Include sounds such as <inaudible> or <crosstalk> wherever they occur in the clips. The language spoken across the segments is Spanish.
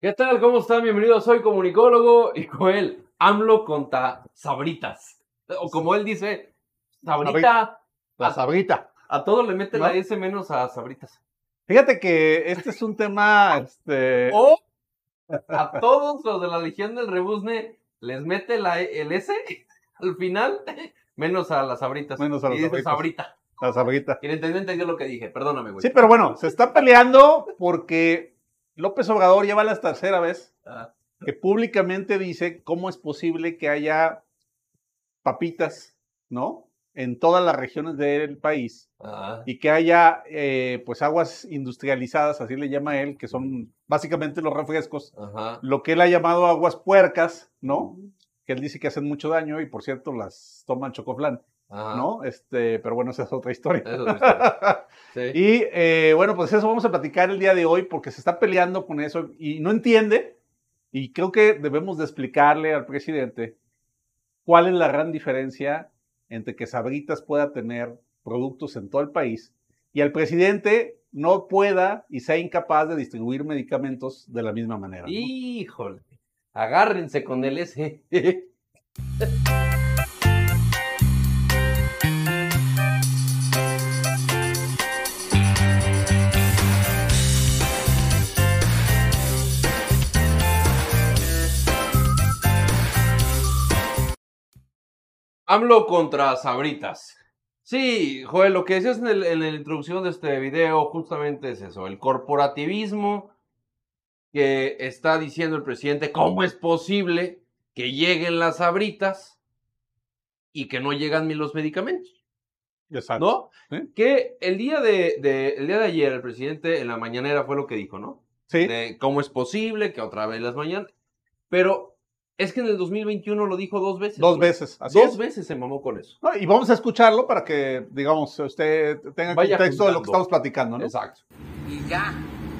¿Qué tal? ¿Cómo están? Bienvenidos, soy comunicólogo y con él, AMLO contra Sabritas. O como él dice, Sabrita. La Sabrita. A todos le mete ¿No? la S menos a Sabritas. Fíjate que este es un tema, este, O a todos los de la Legión del Rebuzne les mete la, E- el S <laughs> al final, menos a las Sabritas. Menos a las y dice. Sabrita. la Sabrita. Quien entendió, entendió lo que dije. Perdóname, güey. Sí, pero bueno, se está peleando porque López Obrador lleva la tercera vez Ah, que públicamente dice cómo es posible que haya papitas, ¿no? En todas las regiones del país ah, y que haya, eh, pues, aguas industrializadas, así le llama él, que son básicamente los refrescos, ajá. lo que él ha llamado aguas puercas, ¿no? Que él dice que hacen mucho daño y, por cierto, las toman chocoflán, ajá. ¿no? Este, pero bueno, esa es otra historia. Eso es otra <laughs> Sí. Y eh, bueno, pues eso vamos a platicar el día de hoy porque se está peleando con eso y no entiende. Y creo que debemos de explicarle al presidente cuál es la gran diferencia entre que Sabritas pueda tener productos en todo el país y al presidente no pueda y sea incapaz de distribuir medicamentos de la misma manera. ¿no? Híjole. Agárrense con el S. <laughs> AMLO contra Sabritas. Sí, Joel, lo que decías en, el- en la introducción de este video justamente es eso, el corporativismo que está diciendo el presidente, ¿cómo es posible que lleguen las sabritas y que no llegan ni los medicamentos? Exacto. ¿No? Que el día de, de- el día de ayer el presidente en la mañanera fue lo que dijo, ¿no? Sí. De cómo es posible que otra vez las mañanas. Pero es que en el 2021 lo dijo dos veces. Dos güey. veces. Así Dos es. veces se mamó con eso. No, y vamos a escucharlo para que, digamos, usted tenga Vaya contexto de lo que estamos platicando, ¿no? Exacto. Y ya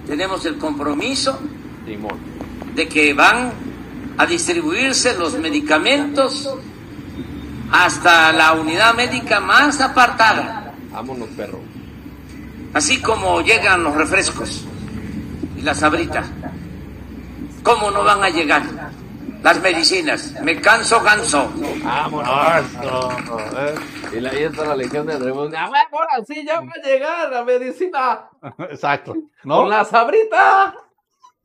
tenemos el compromiso Simón. de que van a distribuirse los medicamentos hasta la unidad médica más apartada, Vámonos, perro. así como llegan los refrescos y las sabritas. ¿Cómo no van a llegar las medicinas? Me canso, ganso. Vámonos. Y ahí está la legión de rebelde. ¡Ah, ahora sí ya va a llegar la medicina! <laughs> Exacto. ¿no? ¡Con la sabrita!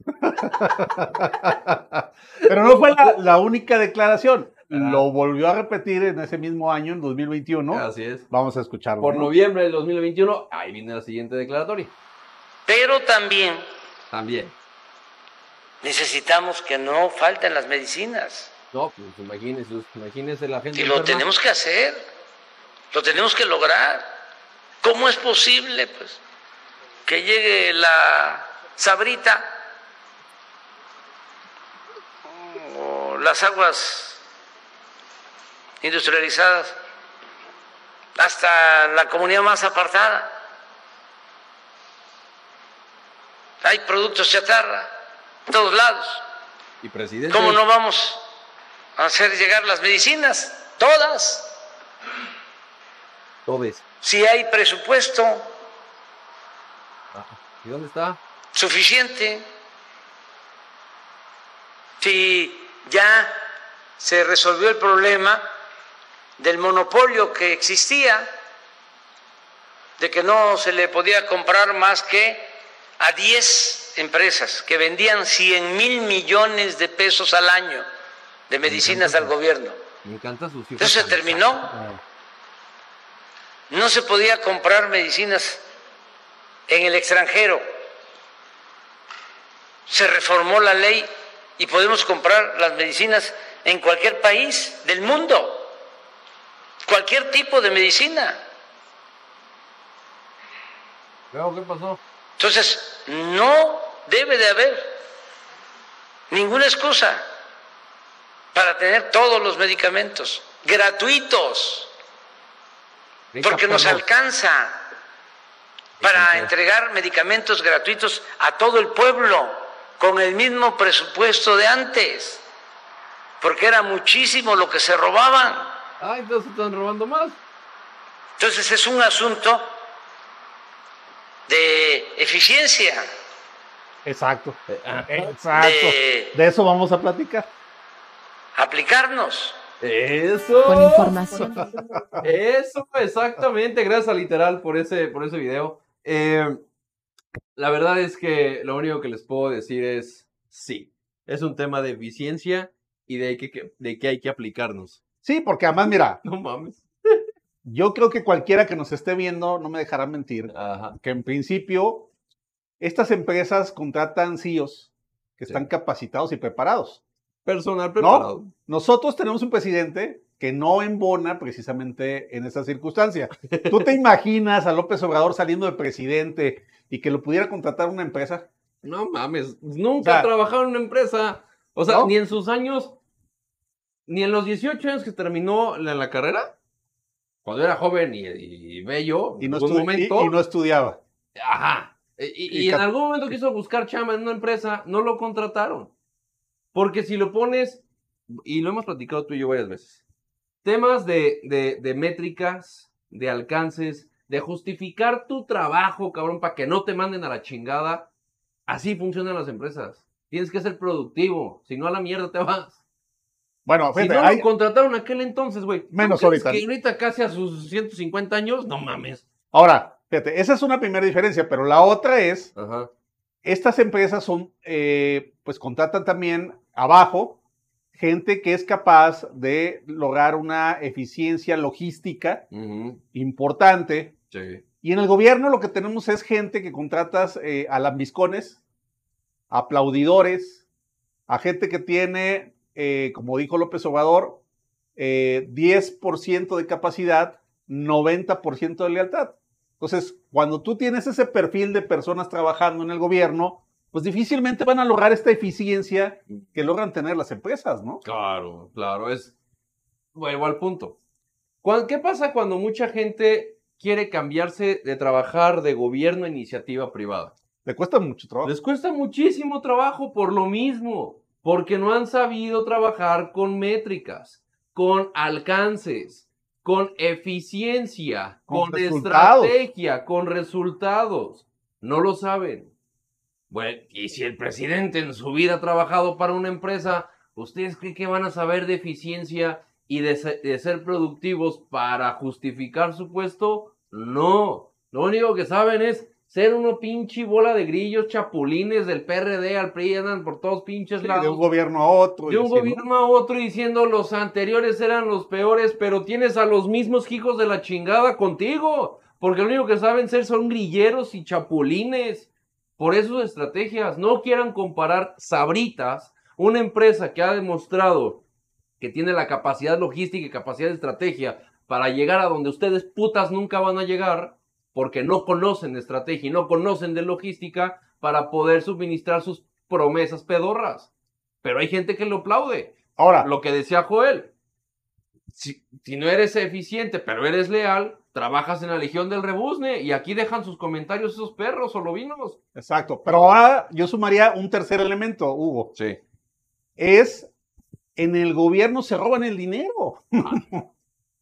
<laughs> Pero no fue la, la única declaración. Ah. Lo volvió a repetir en ese mismo año, en 2021. Así es. Vamos a escucharlo. Por ¿no? noviembre del 2021, ahí viene la siguiente declaratoria. Pero también También. Necesitamos que no falten las medicinas. No, pues imagínese, imagínese la gente. Y lo enferma. tenemos que hacer, lo tenemos que lograr. ¿Cómo es posible, pues, que llegue la sabrita o las aguas industrializadas hasta la comunidad más apartada? Hay productos chatarra en todos lados. Y presidente. ¿Cómo no vamos a hacer llegar las medicinas? Todas. Todes. Si hay presupuesto Ah, ¿Y dónde está? suficiente, si ya se resolvió el problema del monopolio que existía, de que no se le podía comprar más que a 10 empresas que vendían 100 mil millones de pesos al año de medicinas al gobierno. Me encanta sus cifras. Entonces se terminó. No se podía comprar medicinas en el extranjero. Se reformó la ley y podemos comprar las medicinas en cualquier país del mundo. Cualquier tipo de medicina. Luego, ¿qué pasó? Entonces, no debe de haber ninguna excusa para tener todos los medicamentos gratuitos, porque nos alcanza para entregar medicamentos gratuitos a todo el pueblo con el mismo presupuesto de antes, porque era muchísimo lo que se robaban. Ah, entonces están robando más. Entonces es un asunto de eficiencia. Exacto. Eh, ah, Exacto. de De eso vamos a platicar. aplicarnos. Eso. Con información. Eso, exactamente. Gracias a Literal por ese, por ese video. Eh, la verdad es que lo único que les puedo decir es sí. Es un tema de eficiencia y de que, que- de que hay que aplicarnos. Sí, porque además, mira, <laughs> No mames. yo creo que cualquiera que nos esté viendo no me dejará mentir, Ajá. que en principio estas empresas contratan CEOs que Sí. están capacitados y preparados. Personal preparado. Nosotros tenemos un presidente que no embona precisamente en esa circunstancia. ¿Tú te imaginas a López Obrador saliendo de presidente y que lo pudiera contratar una empresa? No mames. Nunca O sea, ha trabajado en una empresa. O sea, ¿no? ni en sus años, ni en los 18 años que terminó la, la carrera, cuando era joven y, y bello, Y no, en algún estu- y- momento. y no estudiaba. Ajá. Y, y- en algún momento quiso buscar chamba en una empresa, no lo contrataron. Porque si lo pones, y lo hemos platicado tú y yo varias veces, temas de, de, de métricas, de alcances, de justificar tu trabajo, cabrón, para que no te manden a la chingada, así funcionan las empresas. Tienes que ser productivo, si no a la mierda te vas. Bueno, Si fíjate, no hay- lo contrataron aquel entonces, güey. ¿tú Menos ahorita. Que ahorita casi a sus 150 años, no mames. ahora, fíjate, esa es una primera diferencia, pero la otra es, Ajá. estas empresas son, eh, pues contratan también abajo gente que es capaz de lograr una eficiencia logística importante. Sí. Y en el gobierno lo que tenemos es gente que contratas eh, a lambiscones, aplaudidores, a gente que tiene, eh, como dijo López Obrador, eh, 10% de capacidad, 90% de lealtad. Entonces, cuando tú tienes ese perfil de personas trabajando en el gobierno, pues difícilmente van a lograr esta eficiencia que logran tener las empresas, ¿no? Claro, claro, es. Vuelvo al punto. ¿Qué pasa cuando mucha gente quiere cambiarse de trabajar de gobierno a iniciativa privada? Le cuesta mucho trabajo. Les cuesta muchísimo trabajo por lo mismo, porque no han sabido trabajar con métricas, con alcances, con eficiencia, Con estrategia, con resultados. No lo saben. Bueno, y si el presidente en su vida ha trabajado para una empresa, ¿ustedes creen que van a saber de eficiencia y de ser productivos para justificar su puesto? No. Lo único que saben es ser uno pinche bola de grillos chapulines del PRD al PRI, andan por todos pinches Sí, lados. de un gobierno a otro. De un gobierno a otro diciendo los anteriores eran los peores, pero tienes a los mismos hijos de la chingada contigo. Porque lo único que saben ser son grilleros y chapulines. Por eso sus estrategias. No quieran comparar Sabritas, una empresa que ha demostrado que tiene la capacidad logística y capacidad de estrategia para llegar a donde ustedes putas nunca van a llegar, porque no conocen de estrategia y no conocen de logística para poder suministrar sus promesas pedorras. Pero hay gente que lo aplaude. Ahora, Lo que decía Joel, si, si no eres eficiente, pero eres leal, trabajas en la Legión del Rebuzne y aquí dejan sus comentarios esos perros o lobinos. exacto. Pero ahora yo sumaría un tercer elemento, Hugo. Sí. Es en el gobierno se roban el dinero.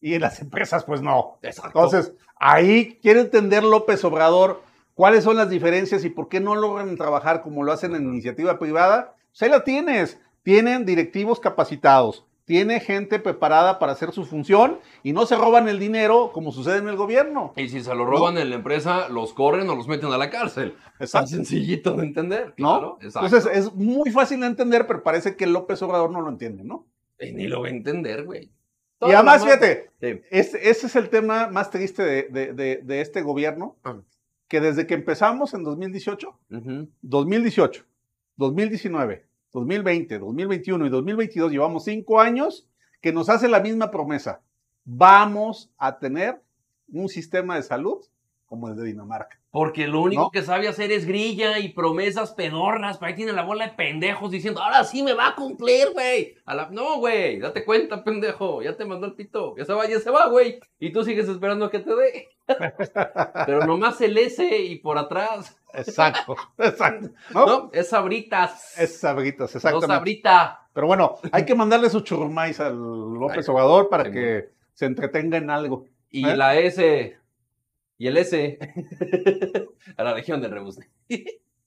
Y en las empresas, pues no. Exacto. Entonces, ahí quiere entender López Obrador cuáles son las diferencias y por qué no logran trabajar como lo hacen en iniciativa privada. Pues ahí la tienes. Tienen directivos capacitados, tiene gente preparada para hacer su función y no se roban el dinero como sucede en el gobierno. y si se lo roban en la empresa, los corren o los meten a la cárcel. Tan Exacto. sencillito de entender. ¿No? claro, exacto. Entonces es muy fácil de entender, pero parece que López Obrador no lo entiende, ¿no? Y ni lo va a entender, güey. Y además, fíjate, Sí. Ese, ese es el tema más triste de, de- de- de este gobierno, Ah. que desde que empezamos en 2018, Ujú. 2018, 2019, 2020, 2021 y 2022, llevamos cinco años que nos hace la misma promesa. Vamos a tener un sistema de salud como el de Dinamarca. Porque lo único ¿No? que sabe hacer es grilla y promesas pedorras. Para ahí tiene la bola de pendejos diciendo, ahora sí me va a cumplir, güey. La- No, güey, date cuenta, pendejo. Ya te mandó el pito. Ya se va, ya se va, güey. Y tú sigues esperando a que te dé. <laughs> Pero nomás el S y por atrás. Exacto, <laughs> exacto. ¿No? No, es sabritas. Es sabritas, No exactamente. sabrita. Pero bueno, hay que mandarle su churrumais al López Obrador para que se entretenga en algo. Y ¿Eh? la S. Y el S. <laughs> a la región del rebusne. <laughs>